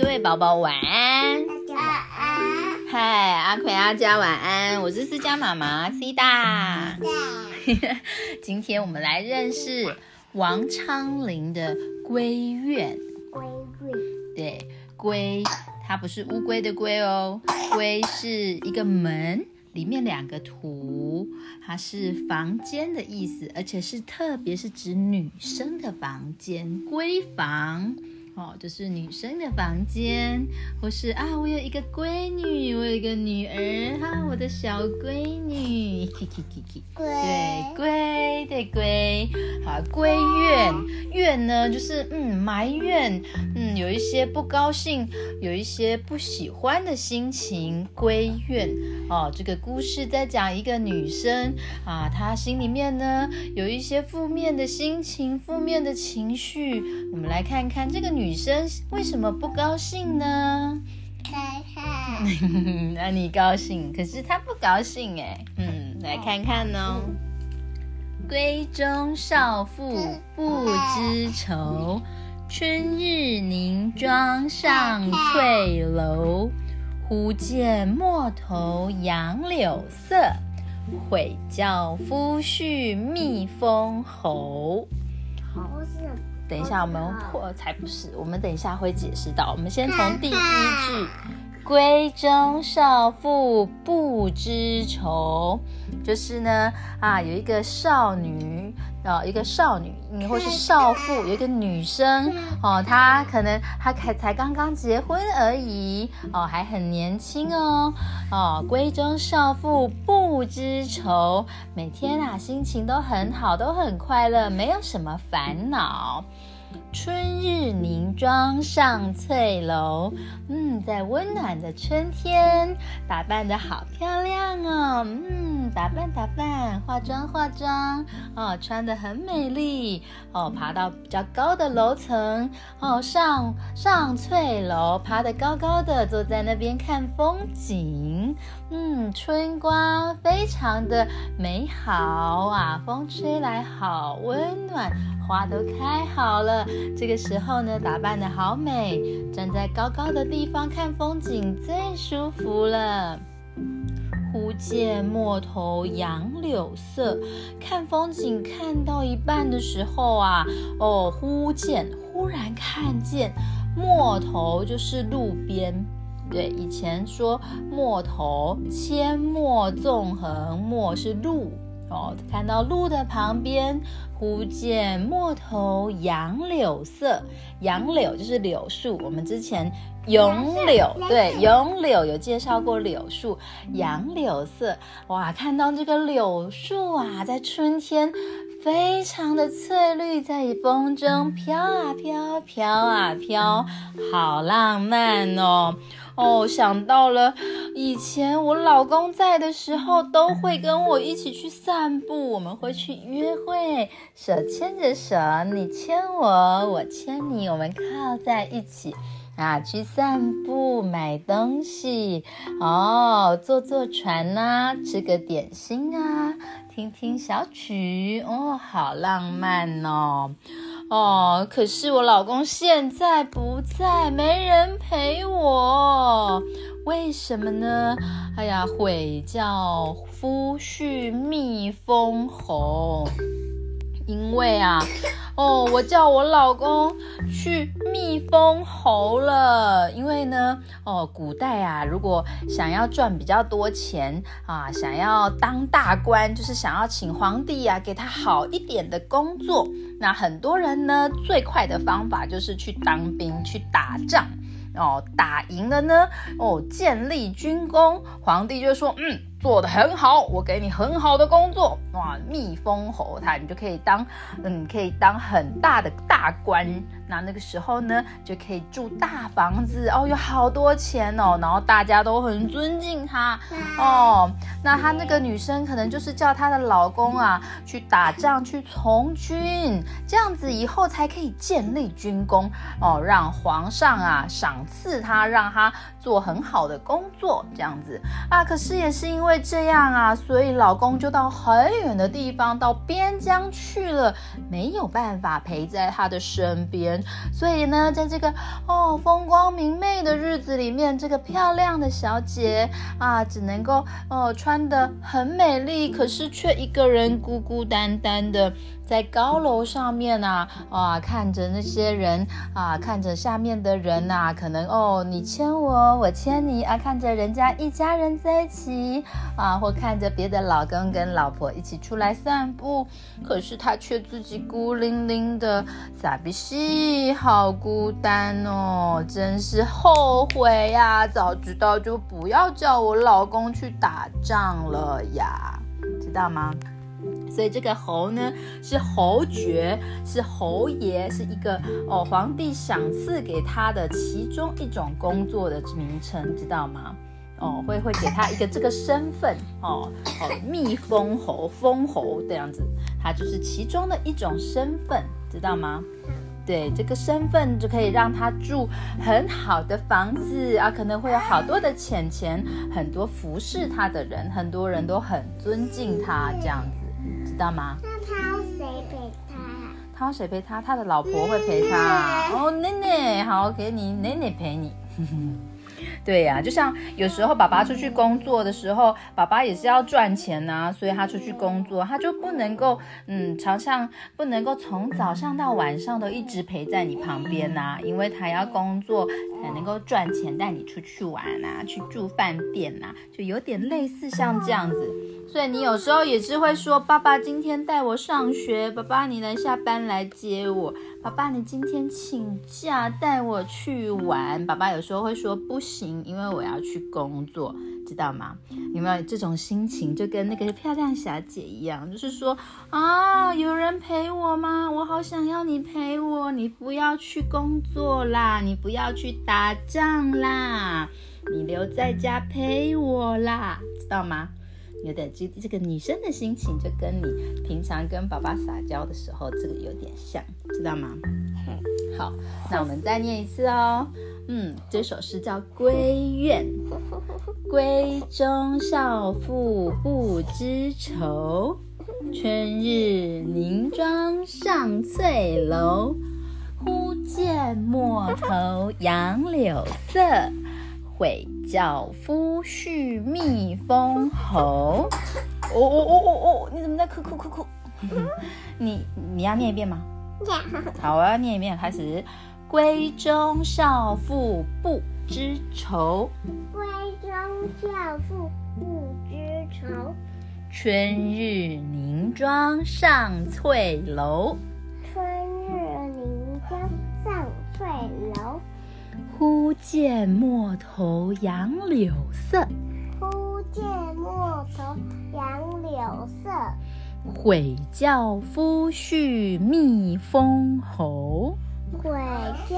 各位宝宝晚安。大家晚安。嗨，阿奎阿佳晚安，我是思佳妈妈 C 大。今天我们来认识王昌龄的《闺怨》。归瑞。对，闺，它不是乌龟的龟哦，龟是一个门，里面两个图，它是房间的意思，而且是特别是指女生的房间，闺房。哦，就是女生的房间，或是啊，我有一个闺女，我有一个女儿，哈，我的小闺女，对，闺，对闺，好，闺怨，怨呢，就是嗯，埋怨，嗯，有一些不高兴，有一些不喜欢的心情，闺怨。哦，这个故事在讲一个女生啊，她心里面呢有一些负面的心情、负面的情绪，我们来看看这个女生为什么不高兴呢？看看，那你高兴，可是她不高兴哎。嗯，来看看哦。闺中少妇不知愁，春日凝妆上翠楼。忽见陌头杨柳色，悔教夫婿觅封侯。好，等一下我们或才不是，我们等一下会解释到。我们先从第一句。闺中少妇不知愁，就是呢啊，有一个少女啊，一个少女，你或是少妇，有一个女生哦，她可能她才才刚刚结婚而已哦，还很年轻哦哦。闺中少妇不知愁，每天啊心情都很好，都很快乐，没有什么烦恼。春日凝妆上翠楼，嗯，在温暖的春天，打扮的好漂亮哦，嗯，打扮打扮，化妆化妆，哦，穿的很美丽，哦，爬到比较高的楼层，哦，上上翠楼，爬得高高的，坐在那边看风景，嗯，春光非常的美好啊，风吹来好温暖。花都开好了，这个时候呢，打扮的好美，站在高高的地方看风景最舒服了。忽见陌头杨柳色，看风景看到一半的时候啊，哦，忽见，忽然看见陌头就是路边，对，以前说陌头，阡陌纵横，陌是路。哦，看到路的旁边，忽见陌头杨柳色，杨柳就是柳树。我们之前咏柳，对，咏柳有介绍过柳树，杨柳色。哇，看到这个柳树啊，在春天非常的翠绿，在风中飘啊飘，飘啊飘，好浪漫哦。哦，想到了以前我老公在的时候，都会跟我一起去散步。我们会去约会，手牵着手，你牵我，我牵你，我们靠在一起啊，去散步，买东西，哦，坐坐船呐，吃个点心啊，听听小曲，哦，好浪漫哦。哦，可是我老公现在不在，没人陪我，为什么呢？哎呀，悔叫夫婿觅封侯，因为啊。哦，我叫我老公去蜜蜂猴了，因为呢，哦，古代啊，如果想要赚比较多钱啊，想要当大官，就是想要请皇帝啊给他好一点的工作，那很多人呢，最快的方法就是去当兵去打仗。哦，打赢了呢，哦，建立军功，皇帝就说，嗯，做得很好，我给你很好的工作，哇，蜜蜂猴他，你就可以当，嗯，可以当很大的大官。那那个时候呢，就可以住大房子哦，有好多钱哦，然后大家都很尊敬他哦。那他那个女生可能就是叫她的老公啊去打仗去从军，这样子以后才可以建立军功哦，让皇上啊赏赐他，让他做很好的工作，这样子啊。可是也是因为。这样啊，所以老公就到很远的地方，到边疆去了，没有办法陪在他的身边。所以呢，在这个哦风光明媚的日子里面，这个漂亮的小姐啊，只能够哦穿的很美丽，可是却一个人孤孤单单的。在高楼上面啊，啊，看着那些人啊，看着下面的人呐，可能哦，你牵我，我牵你啊，看着人家一家人在一起啊，或看着别的老公跟老婆一起出来散步，可是他却自己孤零零的，傻逼西，好孤单哦，真是后悔呀，早知道就不要叫我老公去打仗了呀，知道吗？所以这个侯呢是侯爵，是侯爷，是一个哦皇帝赏赐给他的其中一种工作的名称，知道吗？哦，会会给他一个这个身份哦哦，蜜蜂侯、蜂侯这样子，他就是其中的一种身份，知道吗？对，这个身份就可以让他住很好的房子啊，可能会有好多的钱钱，很多服侍他的人，很多人都很尊敬他这样子。知道吗？那他要谁陪他？他要谁陪他？他的老婆会陪他。哦，奶奶，好，给你奶奶陪你。对呀，就像有时候爸爸出去工作的时候，爸爸也是要赚钱呐，所以他出去工作，他就不能够，嗯，常常不能够从早上到晚上都一直陪在你旁边呐，因为他要工作才能够赚钱，带你出去玩啊，去住饭店呐，就有点类似像这样子。所以你有时候也是会说，爸爸今天带我上学，爸爸你能下班来接我，爸爸你今天请假带我去玩，爸爸有时候会说不行，因为我要去工作，知道吗？有没有这种心情？就跟那个漂亮小姐一样，就是说啊，有人陪我吗？我好想要你陪我，你不要去工作啦，你不要去打仗啦，你留在家陪我啦，知道吗？有点这这个女生的心情，就跟你平常跟爸爸撒娇的时候，这个有点像，知道吗？好，那我们再念一次哦。嗯，这首诗叫《闺怨》。闺中少妇不知愁，春日凝妆上翠楼。忽见陌头杨柳色。会教夫婿蜜蜂侯。哦哦哦哦哦！你怎么在哭哭哭哭？你你要念一遍吗？好，我要念一遍，开始。闺中少妇不知愁，闺中少妇不知愁。春日凝妆上翠楼，春日凝妆上翠楼。忽见陌头杨柳色，忽见陌头杨柳色。悔教夫婿觅封侯，悔教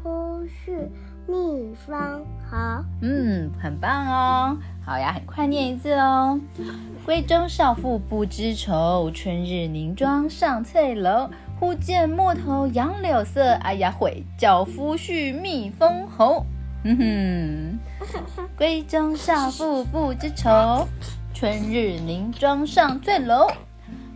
夫婿觅封侯。嗯，很棒哦。好呀，很快念一次哦。闺中少妇不知愁，春日凝妆上翠楼。忽见陌头杨柳色，哎呀，悔教夫婿觅封侯。哼哼，闺中少妇不知愁，春日凝妆上翠楼。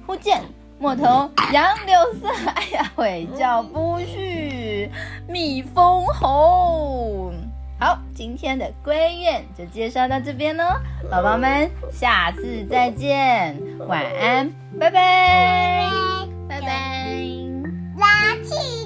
忽见陌头杨柳色，哎呀，悔教夫婿觅封侯。好，今天的闺怨就介绍到这边喽，宝宝们，下次再见，晚安，拜拜。拜拜。拉起